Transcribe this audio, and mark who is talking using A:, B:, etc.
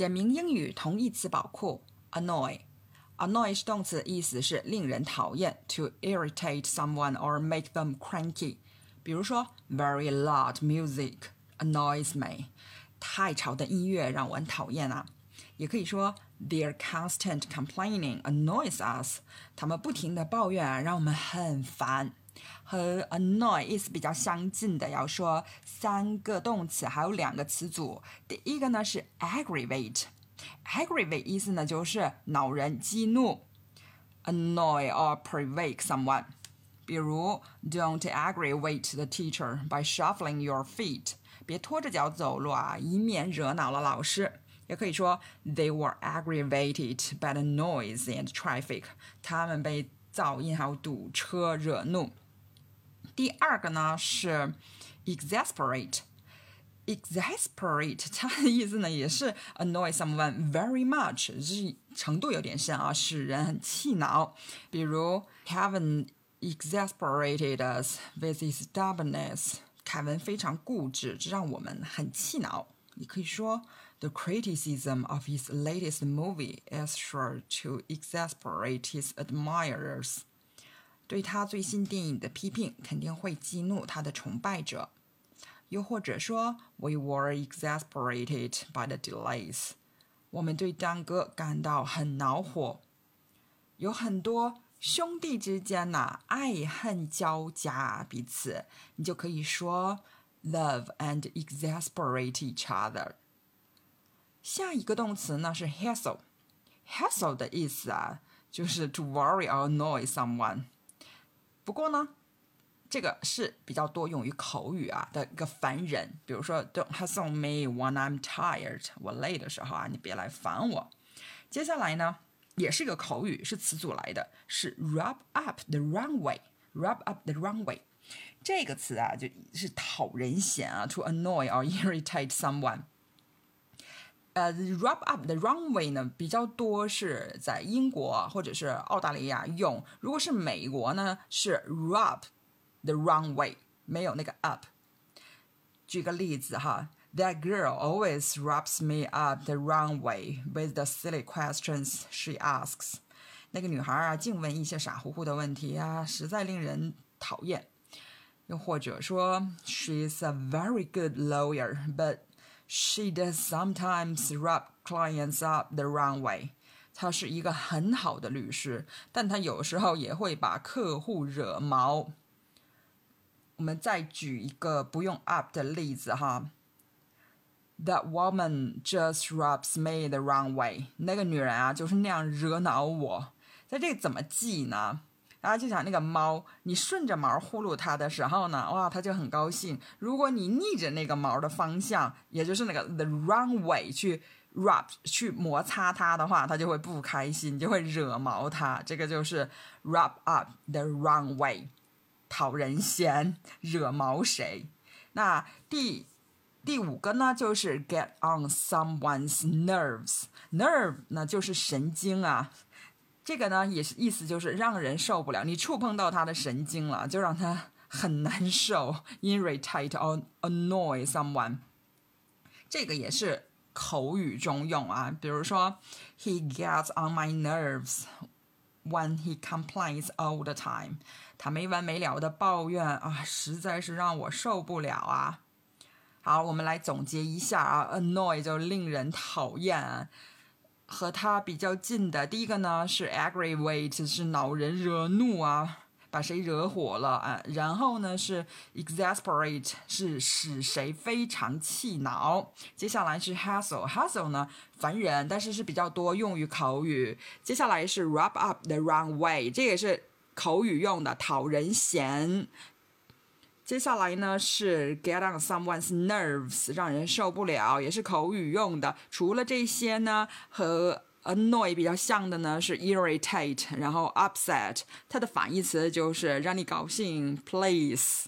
A: 简明英语同义词宝库：annoy。annoy 是动词，意思是令人讨厌，to irritate someone or make them cranky。比如说，very loud music annoys me。太吵的音乐让我很讨厌啊。也可以说，their constant complaining annoys us。他们不停的抱怨让我们很烦。和 annoy 意思比较相近的，要说三个动词，还有两个词组。第一个呢是 aggravate，aggravate 意思呢就是恼人、激怒，annoy or provoke someone。比如，don't aggravate the teacher by shuffling your feet，别拖着脚走路啊，以免惹恼了老师。也可以说，they were aggravated by the noise and traffic，他们被噪音还有堵车惹怒。第二个呢是 exasperate，exasperate 它的意思呢也是 annoy someone very much，是程度有点深啊，使人很气恼。比如 Kevin exasperated us with his stubbornness，凯文非常固执，这让我们很气恼。你可以说 the criticism of his latest movie is sure to exasperate his admirers。 对他最新电影的批评肯定会激怒他的崇拜者，又或者说，We were exasperated by the delays。我们对耽搁感到很恼火。有很多兄弟之间呐，爱恨交加，彼此你就可以说，love and exasperate each other。下一个动词呢是 hassle，hassle 的意思啊，就是 to worry or annoy someone。 不过呢，这个是比较多用于口语啊的一个烦人，比如说 "Don't hassle me when I'm tired"，我累的时候啊，你别来烦我。接下来呢，也是一个口语，是词组来的，是 "rub up the runway"，"rub up the runway" 这个词啊，就是讨人嫌啊，to annoy or irritate someone。呃，rub up the runway 呢比较多是在英国或者是澳大利亚用。如果是美国呢，是 rub the runway，没有那个 up。举个例子哈，That girl always rubs me up the runway with the silly questions she asks。那个女孩啊，净问一些傻乎乎的问题啊，实在令人讨厌。又或者说，She's a very good lawyer，but She does sometimes rub clients up the wrong way。她是一个很好的律师，但她有时候也会把客户惹毛。我们再举一个不用 up 的例子哈。That woman just rubs me the wrong way。那个女人啊，就是那样惹恼我。在这怎么记呢？大家就想那个猫，你顺着毛呼噜它的时候呢，哇，它就很高兴；如果你逆着那个毛的方向，也就是那个 the wrong way 去 rub 去摩擦它的话，它就会不开心，就会惹毛它。这个就是 rub up the wrong way，讨人嫌，惹毛谁？那第第五个呢，就是 get on someone's nerves，nerve 呢就是神经啊。这个呢，也是意思就是让人受不了，你触碰到他的神经了，就让他 很难受，irritate or annoy someone。这个也是口语中用啊，比如说，He gets on my nerves when he complains all the time。他没完没了的抱怨啊，实在是让我受不了啊。好，我们来总结一下啊，annoy 就令人讨厌。和他比较近的第一个呢是 aggravate，是恼人惹怒啊，把谁惹火了啊。然后呢是 exasperate，是使谁非常气恼。接下来是 hassle，hassle 呢烦人，但是是比较多用于口语。接下来是 rub up the wrong way，这也是口语用的，讨人嫌。接下来呢是 get on someone's nerves，让人受不了，也是口语用的。除了这些呢，和 annoy 比较像的呢是 irritate，然后 upset，它的反义词就是让你高兴，please。